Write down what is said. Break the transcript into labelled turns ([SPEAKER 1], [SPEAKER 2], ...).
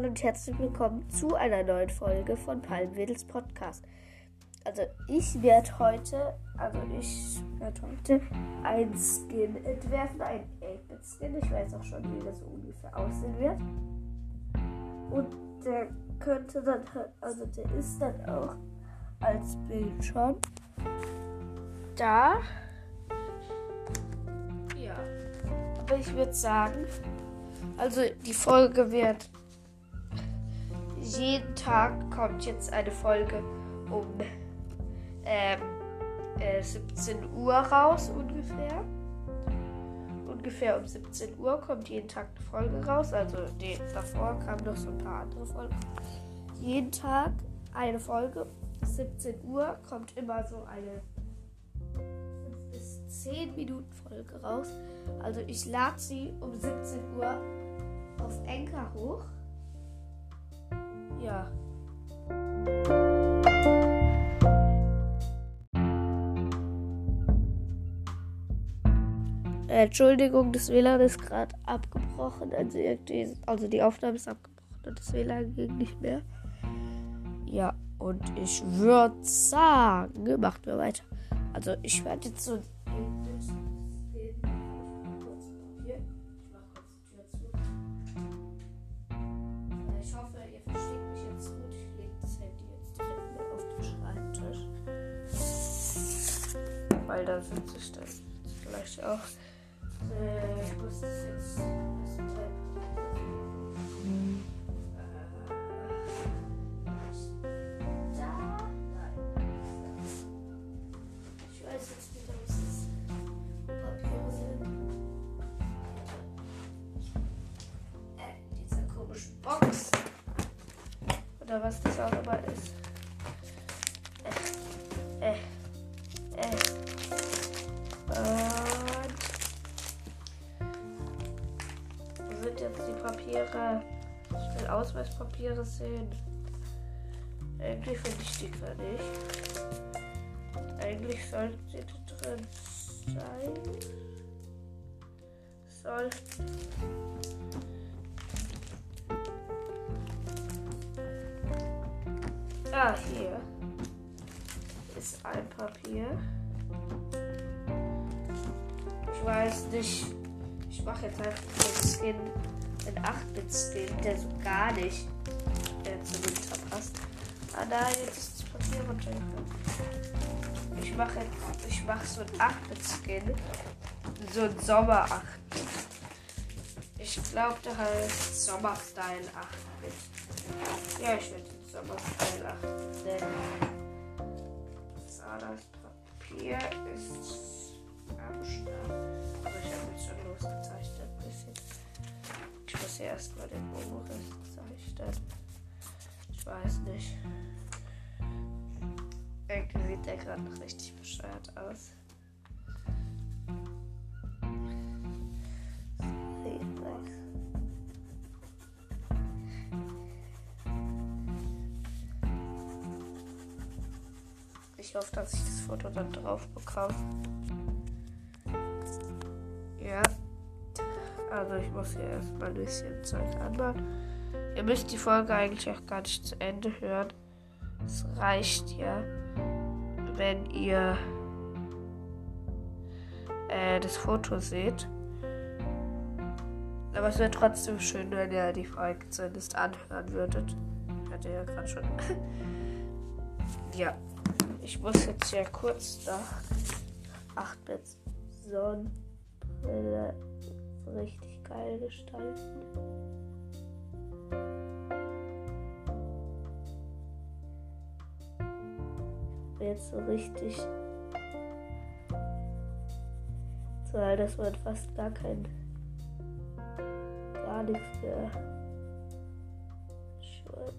[SPEAKER 1] Hallo und herzlich willkommen zu einer neuen Folge von Palmwedels Podcast. Also ich werde heute, also ich werde heute ein Skin entwerfen, ein 8-Bit-Skin. Ich weiß auch schon, wie das ungefähr aussehen wird. Und der könnte dann, also der ist dann auch als Bild schon da. Ja. Aber ich würde sagen, also die Folge wird jeden Tag kommt jetzt eine Folge um ähm, äh, 17 Uhr raus ungefähr. Ungefähr um 17 Uhr kommt jeden Tag eine Folge raus. Also nee, davor kamen noch so ein paar andere Folgen. Jeden Tag eine Folge. 17 Uhr kommt immer so eine 5 bis 10 Minuten Folge raus. Also ich lade sie um 17 Uhr auf Enker hoch. Ja. Entschuldigung, das WLAN ist gerade abgebrochen. Also, also die Aufnahme ist abgebrochen und das WLAN ging nicht mehr. Ja, und ich würde sagen, macht mir weiter. Also ich werde jetzt so Weil da sitze ich dann vielleicht auch. Ich muss das jetzt? Nein. Ich weiß jetzt nicht, ob es Papiere sind. Äh, diese komische Box. Oder was das auch immer ist. Sind jetzt die Papiere? Ich will Ausweispapiere sehen. Eigentlich finde ich die gar nicht. Eigentlich sollten sie da drin sein. Soll. Ah, hier ist ein Papier. Ich weiß nicht. Ich mache jetzt einfach den Skin in 8-Bit-Skin, der so gar nicht äh, zu Winter passt. Ah nein, jetzt ist das Papier runtergekommen. Ich mache jetzt, ich mache so ein 8-Bit-Skin. So ein Sommer 8-Bit. Ich glaube, der heißt Sommer-Style 8-Bit. Ja, ich werde den Sommer-Style 8 nennen. Ja erstmal den Umriss zeichnen. Ich weiß nicht. Irgendwie sieht der gerade noch richtig bescheuert aus. Ich hoffe, dass ich das Foto dann drauf bekomme. Also ich muss hier erstmal ein bisschen Zeug anmachen. Ihr müsst die Folge eigentlich auch gar nicht zu Ende hören. Es reicht ja, wenn ihr äh, das Foto seht. Aber es wäre trotzdem schön, wenn ihr die Folge zumindest anhören würdet. Ihr ja gerade schon. ja. Ich muss jetzt ja kurz nach 8 Bit Sonnenbrille richtig geil gestalten. Jetzt so richtig. So, das wird fast gar kein. gar nichts mehr. Schwarz.